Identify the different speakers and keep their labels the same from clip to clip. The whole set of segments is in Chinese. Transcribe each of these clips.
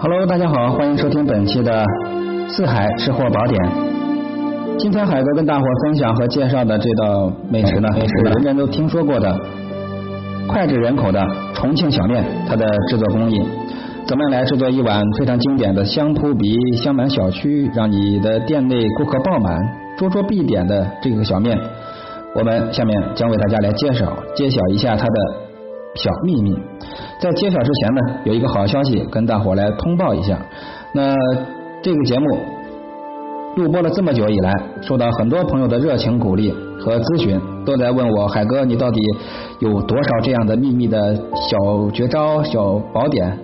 Speaker 1: Hello，大家好，欢迎收听本期的《四海吃货宝典》。今天海哥跟大伙分享和介绍的这道美食呢，是人人都听说过的脍炙人口的重庆小面，它的制作工艺。怎么样来制作一碗非常经典的香扑鼻、香满小区，让你的店内顾客爆满、桌桌必点的这个小面？我们下面将为大家来介绍、揭晓一下它的小秘密。在揭晓之前呢，有一个好消息跟大伙来通报一下。那这个节目录播了这么久以来，受到很多朋友的热情鼓励和咨询，都在问我海哥，你到底有多少这样的秘密的小绝招、小宝典？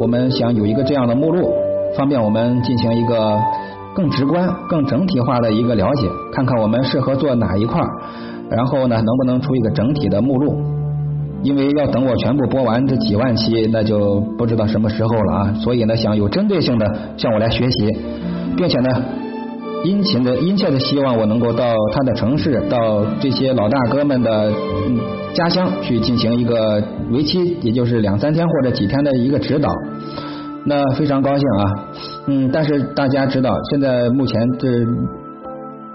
Speaker 1: 我们想有一个这样的目录，方便我们进行一个更直观、更整体化的一个了解，看看我们适合做哪一块，然后呢，能不能出一个整体的目录？因为要等我全部播完这几万期，那就不知道什么时候了啊！所以呢，想有针对性的向我来学习，并且呢，殷勤的、殷切的希望我能够到他的城市，到这些老大哥们的嗯家乡去进行一个为期也就是两三天或者几天的一个指导。那非常高兴啊，嗯，但是大家知道，现在目前这。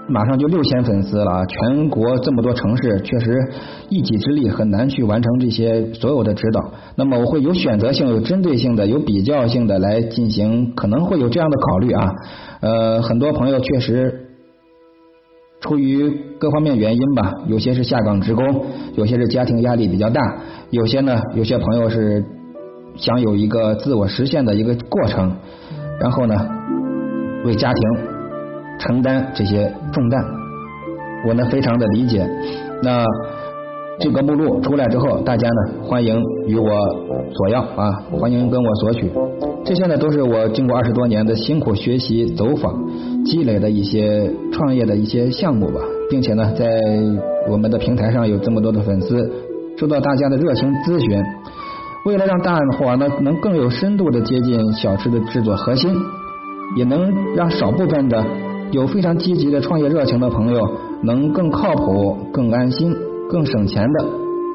Speaker 1: 马上就六千粉丝了啊！全国这么多城市，确实一己之力很难去完成这些所有的指导。那么我会有选择性、有针对性的、有比较性的来进行，可能会有这样的考虑啊。呃，很多朋友确实出于各方面原因吧，有些是下岗职工，有些是家庭压力比较大，有些呢，有些朋友是想有一个自我实现的一个过程，然后呢，为家庭。承担这些重担，我呢非常的理解。那这个目录出来之后，大家呢欢迎与我索要啊，欢迎跟我索取。这些呢都是我经过二十多年的辛苦学习、走访积累的一些创业的一些项目吧，并且呢在我们的平台上有这么多的粉丝，受到大家的热情咨询。为了让大伙呢能更有深度的接近小吃的制作核心，也能让少部分的。有非常积极的创业热情的朋友，能更靠谱、更安心、更省钱的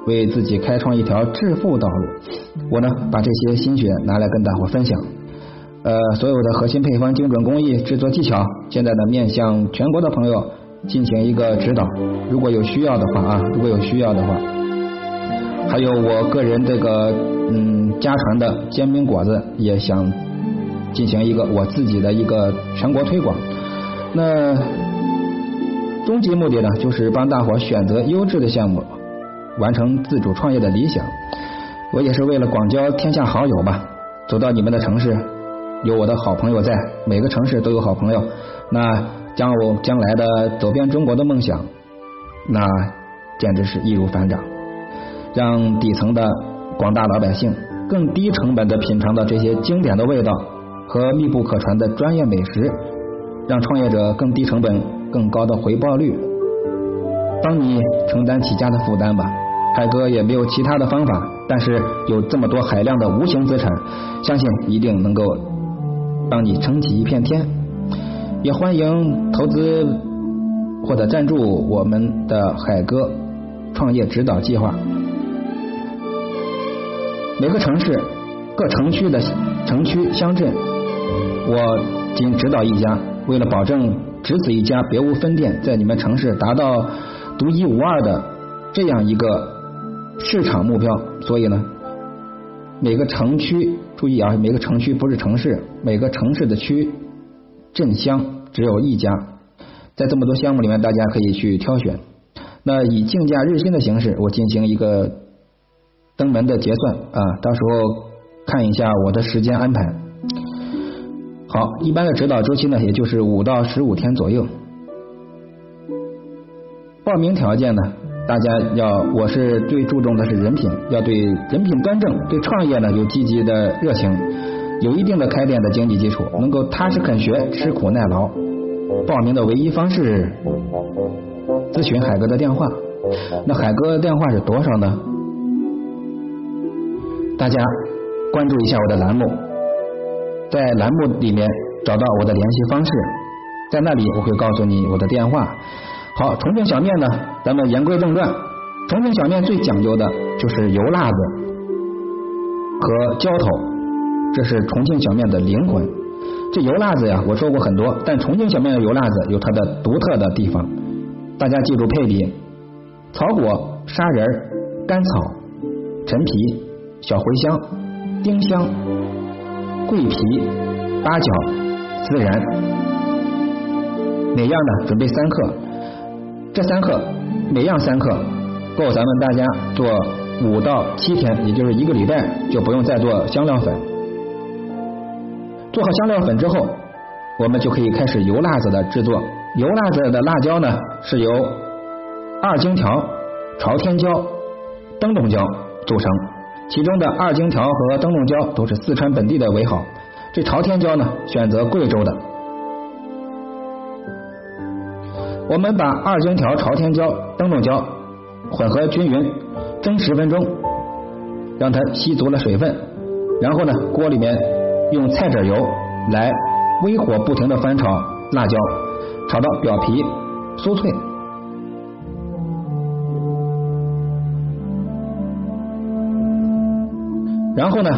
Speaker 1: 为自己开创一条致富道路。我呢，把这些心血拿来跟大伙分享。呃，所有的核心配方、精准工艺、制作技巧，现在呢面向全国的朋友进行一个指导。如果有需要的话啊，如果有需要的话，还有我个人这个嗯家传的煎饼果子，也想进行一个我自己的一个全国推广。那终极目的呢，就是帮大伙选择优质的项目，完成自主创业的理想。我也是为了广交天下好友吧，走到你们的城市，有我的好朋友在，每个城市都有好朋友。那将我将来的走遍中国的梦想，那简直是易如反掌。让底层的广大老百姓更低成本的品尝到这些经典的味道和密不可传的专业美食。让创业者更低成本、更高的回报率，帮你承担起家的负担吧。海哥也没有其他的方法，但是有这么多海量的无形资产，相信一定能够帮你撑起一片天。也欢迎投资或者赞助我们的海哥创业指导计划。每个城市、各城区的城区乡镇，我仅指导一家。为了保证只此一家，别无分店，在你们城市达到独一无二的这样一个市场目标，所以呢，每个城区注意啊，每个城区不是城市，每个城市的区镇乡只有一家，在这么多项目里面，大家可以去挑选。那以竞价日薪的形式，我进行一个登门的结算啊，到时候看一下我的时间安排。好，一般的指导周期呢，也就是五到十五天左右。报名条件呢，大家要，我是最注重的是人品，要对人品端正，对创业呢有积极的热情，有一定的开店的经济基础，能够踏实肯学，吃苦耐劳。报名的唯一方式，咨询海哥的电话。那海哥电话是多少呢？大家关注一下我的栏目。在栏目里面找到我的联系方式，在那里我会告诉你我的电话。好，重庆小面呢，咱们言归正传。重庆小面最讲究的就是油辣子和浇头。这是重庆小面的灵魂。这油辣子呀，我说过很多，但重庆小面的油辣子有它的独特的地方。大家记住配比：草果、砂仁、甘草、陈皮、小茴香、丁香、桂皮、八角、孜然，每样呢准备三克。这三克，每样三克，够咱们大家做五到七天，也就是一个礼拜，就不用再做香料粉。做好香料粉之后，我们就可以开始油辣子的制作。油辣子的辣椒呢，是由二荆条、朝天椒、灯笼椒组成。其中的二荆条和灯笼椒都是四川本地的为好，这朝天椒呢，选择贵州的。我们把二荆条、朝天椒、灯笼椒混合均匀，蒸十分钟，让它吸足了水分。然后呢，锅里面用菜籽油来微火不停的翻炒辣椒，炒到表皮酥脆。然后呢，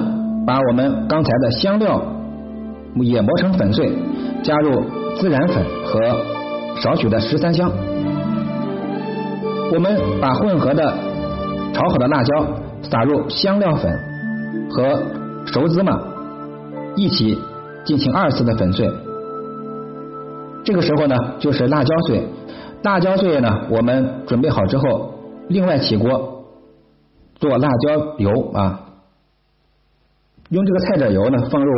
Speaker 1: 把我们刚才的香料也磨成粉碎，加入孜然粉和。少许的十三香，我们把混合的炒好的辣椒撒入香料粉和熟芝麻一起进行二次的粉碎。这个时候呢，就是辣椒碎。辣椒碎呢，我们准备好之后，另外起锅做辣椒油啊，用这个菜籽油呢放入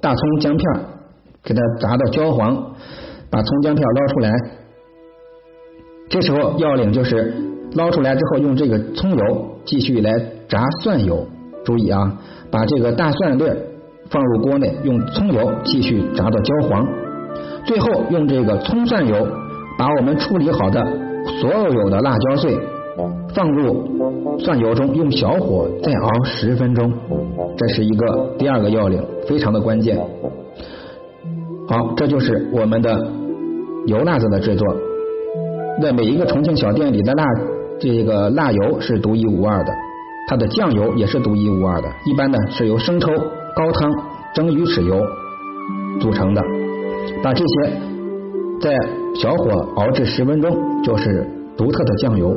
Speaker 1: 大葱姜片，给它炸到焦黄。把葱姜片捞出来，这时候要领就是捞出来之后，用这个葱油继续来炸蒜油。注意啊，把这个大蒜粒放入锅内，用葱油继续炸到焦黄。最后用这个葱蒜油把我们处理好的所有有的辣椒碎放入蒜油中，用小火再熬十分钟。这是一个第二个要领，非常的关键。好，这就是我们的。油辣子的制作，那每一个重庆小店里的辣，这个辣油是独一无二的，它的酱油也是独一无二的。一般呢是由生抽、高汤、蒸鱼豉油组成的，把这些在小火熬制十分钟，就是独特的酱油。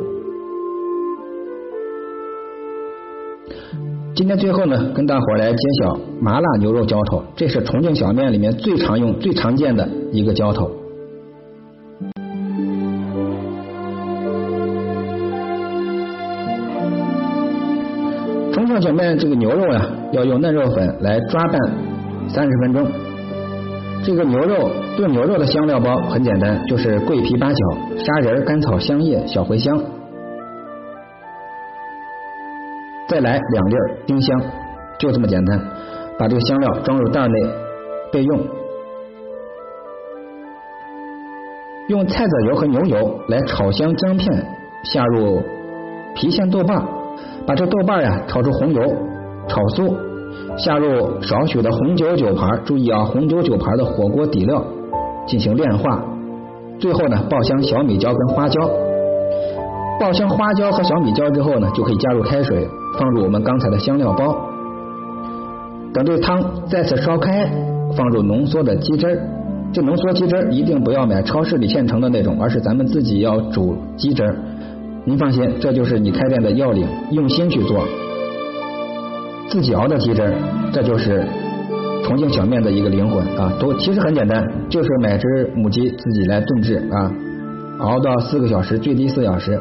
Speaker 1: 今天最后呢，跟大伙来揭晓麻辣牛肉浇头，这是重庆小面里面最常用、最常见的一个浇头。重庆小面这个牛肉呀，要用嫩肉粉来抓拌三十分钟。这个牛肉炖牛肉的香料包很简单，就是桂皮、八角、砂仁、甘草、香叶、小茴香，再来两粒丁香，就这么简单。把这个香料装入袋内备用。用菜籽油和牛油来炒香姜片，下入郫县豆瓣。把这豆瓣呀炒出红油，炒酥，下入少许的红酒酒盘，注意啊，红酒酒盘的火锅底料进行炼化。最后呢，爆香小米椒跟花椒，爆香花椒和小米椒之后呢，就可以加入开水，放入我们刚才的香料包。等这汤再次烧开，放入浓缩的鸡汁儿。这浓缩鸡汁儿一定不要买超市里现成的那种，而是咱们自己要煮鸡汁儿。您放心，这就是你开店的要领，用心去做，自己熬的鸡汁儿，这就是重庆小面的一个灵魂啊！都其实很简单，就是买只母鸡自己来炖制啊，熬到四个小时，最低四小时，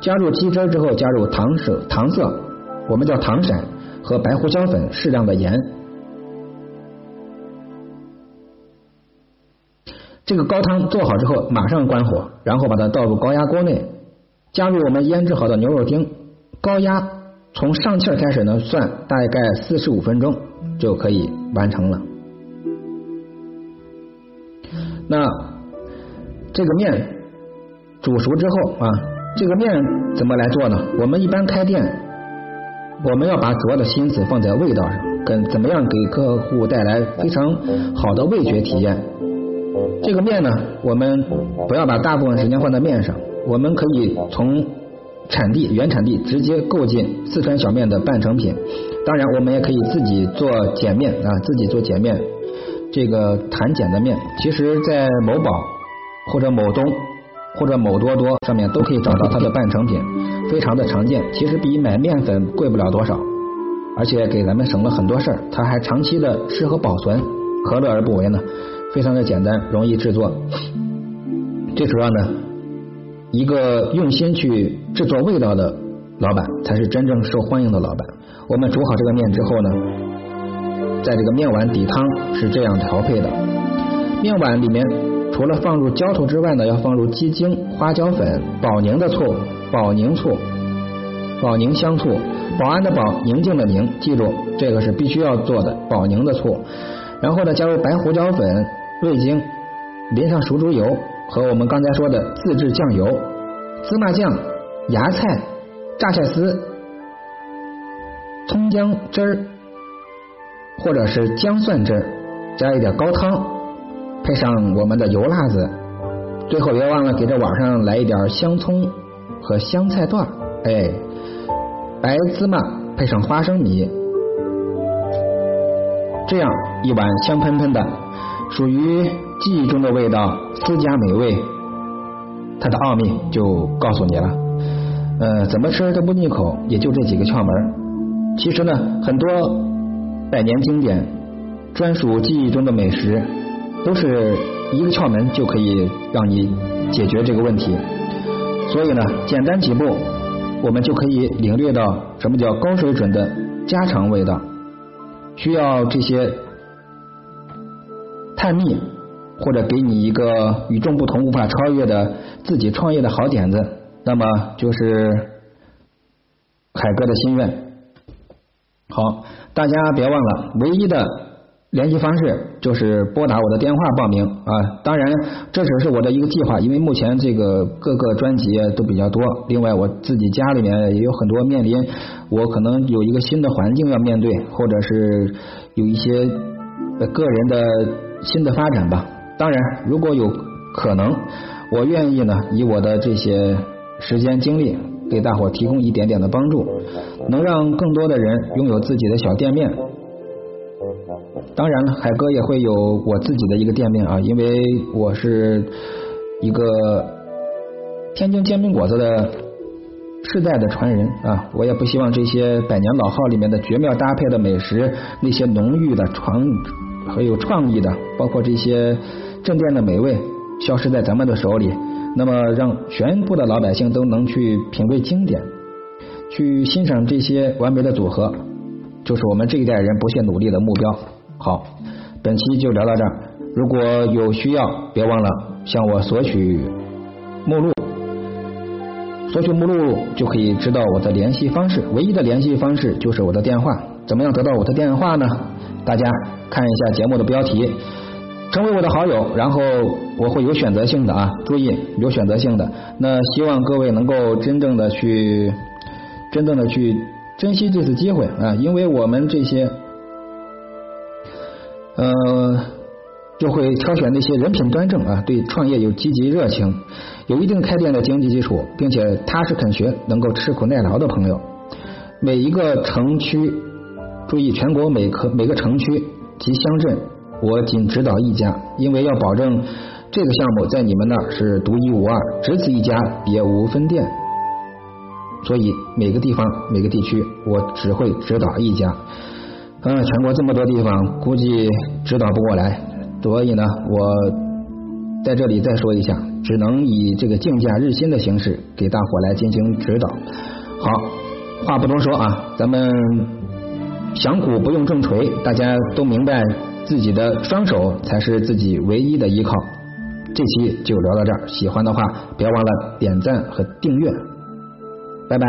Speaker 1: 加入鸡汁之后，加入糖色糖色，我们叫糖色和白胡椒粉，适量的盐。这个高汤做好之后，马上关火，然后把它倒入高压锅内。加入我们腌制好的牛肉丁，高压从上气开始呢算，大概四十五分钟就可以完成了。那这个面煮熟之后啊，这个面怎么来做呢？我们一般开店，我们要把主要的心思放在味道上，跟怎么样给客户带来非常好的味觉体验。这个面呢，我们不要把大部分时间放在面上。我们可以从产地原产地直接购进四川小面的半成品，当然，我们也可以自己做碱面啊，自己做碱面。这个弹碱的面，其实在某宝或者某东或者某多多上面都可以找到它的半成品，非常的常见。其实比买面粉贵不了多少，而且给咱们省了很多事儿。它还长期的适合保存，何乐而不为呢？非常的简单，容易制作。最主要呢，一个用心去制作味道的老板，才是真正受欢迎的老板。我们煮好这个面之后呢，在这个面碗底汤是这样调配的：面碗里面除了放入浇头之外呢，要放入鸡精、花椒粉、保宁的醋、保宁醋、保宁香醋、保安的保、宁静的宁，记住这个是必须要做的保宁的醋。然后呢，加入白胡椒粉、味精，淋上熟猪油。和我们刚才说的自制酱油、芝麻酱、芽菜、榨菜丝、葱姜汁儿，或者是姜蒜汁儿，加一点高汤，配上我们的油辣子，最后别忘了给这碗上来一点香葱和香菜段，哎，白芝麻配上花生米，这样一碗香喷喷的，属于。记忆中的味道，私家美味，它的奥秘就告诉你了。呃，怎么吃都不腻口，也就这几个窍门。其实呢，很多百年经典、专属记忆中的美食，都是一个窍门就可以让你解决这个问题。所以呢，简单几步，我们就可以领略到什么叫高水准的家常味道。需要这些探秘。或者给你一个与众不同、无法超越的自己创业的好点子，那么就是海哥的心愿。好，大家别忘了，唯一的联系方式就是拨打我的电话报名啊。当然，这只是我的一个计划，因为目前这个各个专辑都比较多。另外，我自己家里面也有很多面临，我可能有一个新的环境要面对，或者是有一些个人的新的发展吧。当然，如果有可能，我愿意呢，以我的这些时间精力，给大伙提供一点点的帮助，能让更多的人拥有自己的小店面。当然了，海哥也会有我自己的一个店面啊，因为我是一个天津煎饼果子的世代的传人啊，我也不希望这些百年老号里面的绝妙搭配的美食，那些浓郁的创很有创意的，包括这些。镇店的美味消失在咱们的手里，那么让全部的老百姓都能去品味经典，去欣赏这些完美的组合，就是我们这一代人不懈努力的目标。好，本期就聊到这儿。如果有需要，别忘了向我索取目录，索取目录就可以知道我的联系方式。唯一的联系方式就是我的电话。怎么样得到我的电话呢？大家看一下节目的标题。成为我的好友，然后我会有选择性的啊，注意有选择性的。那希望各位能够真正的去，真正的去珍惜这次机会啊，因为我们这些，呃，就会挑选那些人品端正啊，对创业有积极热情，有一定开店的经济基础，并且踏实肯学，能够吃苦耐劳的朋友。每一个城区，注意全国每个每个城区及乡镇。我仅指导一家，因为要保证这个项目在你们那儿是独一无二，只此一家，别无分店。所以每个地方、每个地区，我只会指导一家。嗯，全国这么多地方，估计指导不过来，所以呢，我在这里再说一下，只能以这个竞价日新的形式给大伙来进行指导。好，话不多说啊，咱们响鼓不用重锤，大家都明白。自己的双手才是自己唯一的依靠。这期就聊到这儿，喜欢的话别忘了点赞和订阅，拜拜。